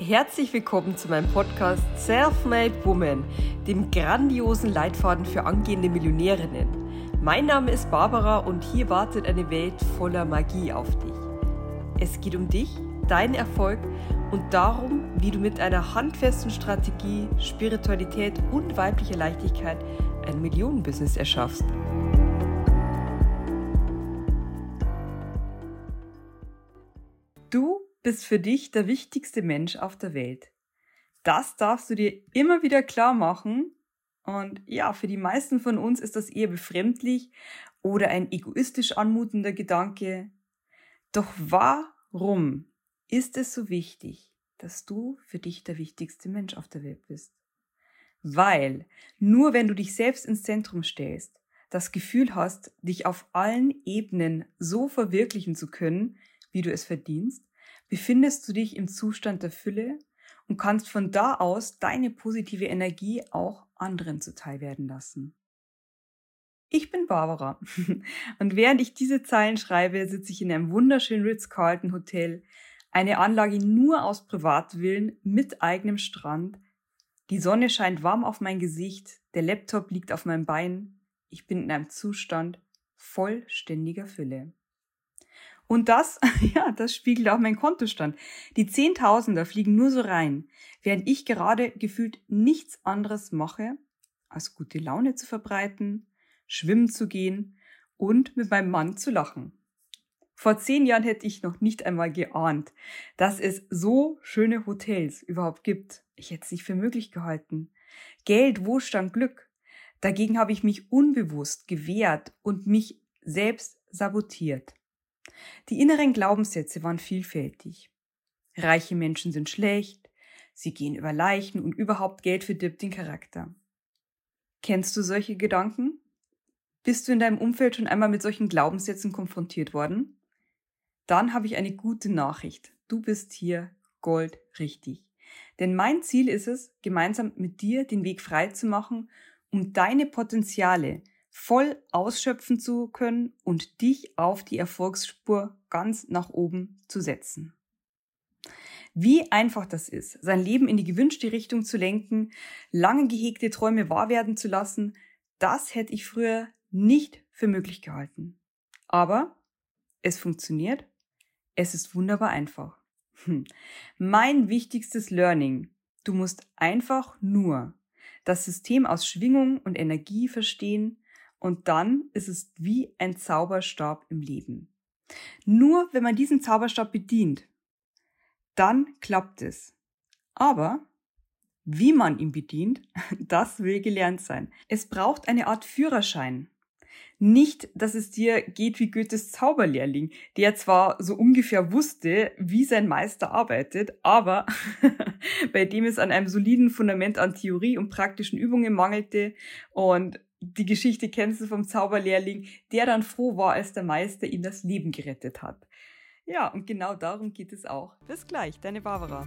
Herzlich willkommen zu meinem Podcast Self-Made Woman, dem grandiosen Leitfaden für angehende Millionärinnen. Mein Name ist Barbara und hier wartet eine Welt voller Magie auf dich. Es geht um dich, deinen Erfolg und darum, wie du mit einer handfesten Strategie, Spiritualität und weiblicher Leichtigkeit ein Millionenbusiness erschaffst. Du bist für dich der wichtigste Mensch auf der Welt. Das darfst du dir immer wieder klar machen. Und ja, für die meisten von uns ist das eher befremdlich oder ein egoistisch anmutender Gedanke. Doch warum ist es so wichtig, dass du für dich der wichtigste Mensch auf der Welt bist? Weil nur wenn du dich selbst ins Zentrum stellst, das Gefühl hast, dich auf allen Ebenen so verwirklichen zu können, wie du es verdienst, befindest du dich im Zustand der Fülle und kannst von da aus deine positive Energie auch anderen zuteil werden lassen. Ich bin Barbara und während ich diese Zeilen schreibe, sitze ich in einem wunderschönen Ritz-Carlton Hotel, eine Anlage nur aus Privatwillen mit eigenem Strand. Die Sonne scheint warm auf mein Gesicht, der Laptop liegt auf meinem Bein. Ich bin in einem Zustand vollständiger Fülle. Und das, ja, das spiegelt auch mein Kontostand. Die Zehntausender fliegen nur so rein, während ich gerade gefühlt nichts anderes mache, als gute Laune zu verbreiten, schwimmen zu gehen und mit meinem Mann zu lachen. Vor zehn Jahren hätte ich noch nicht einmal geahnt, dass es so schöne Hotels überhaupt gibt. Ich hätte es nicht für möglich gehalten. Geld, Wohlstand, Glück. Dagegen habe ich mich unbewusst gewehrt und mich selbst sabotiert. Die inneren Glaubenssätze waren vielfältig. Reiche Menschen sind schlecht, sie gehen über Leichen und überhaupt Geld verdirbt den Charakter. Kennst du solche Gedanken? Bist du in deinem Umfeld schon einmal mit solchen Glaubenssätzen konfrontiert worden? Dann habe ich eine gute Nachricht. Du bist hier goldrichtig. Denn mein Ziel ist es, gemeinsam mit dir den Weg frei zu machen, um deine Potenziale, voll ausschöpfen zu können und dich auf die Erfolgsspur ganz nach oben zu setzen. Wie einfach das ist, sein Leben in die gewünschte Richtung zu lenken, lange gehegte Träume wahr werden zu lassen, das hätte ich früher nicht für möglich gehalten. Aber es funktioniert. Es ist wunderbar einfach. Hm. Mein wichtigstes Learning. Du musst einfach nur das System aus Schwingung und Energie verstehen und dann ist es wie ein Zauberstab im Leben. Nur wenn man diesen Zauberstab bedient, dann klappt es. Aber wie man ihn bedient, das will gelernt sein. Es braucht eine Art Führerschein. Nicht, dass es dir geht wie Goethes Zauberlehrling, der zwar so ungefähr wusste, wie sein Meister arbeitet, aber bei dem es an einem soliden Fundament an Theorie und praktischen Übungen mangelte und die Geschichte kennst du vom Zauberlehrling, der dann froh war, als der Meister ihm das Leben gerettet hat. Ja, und genau darum geht es auch. Bis gleich, deine Barbara.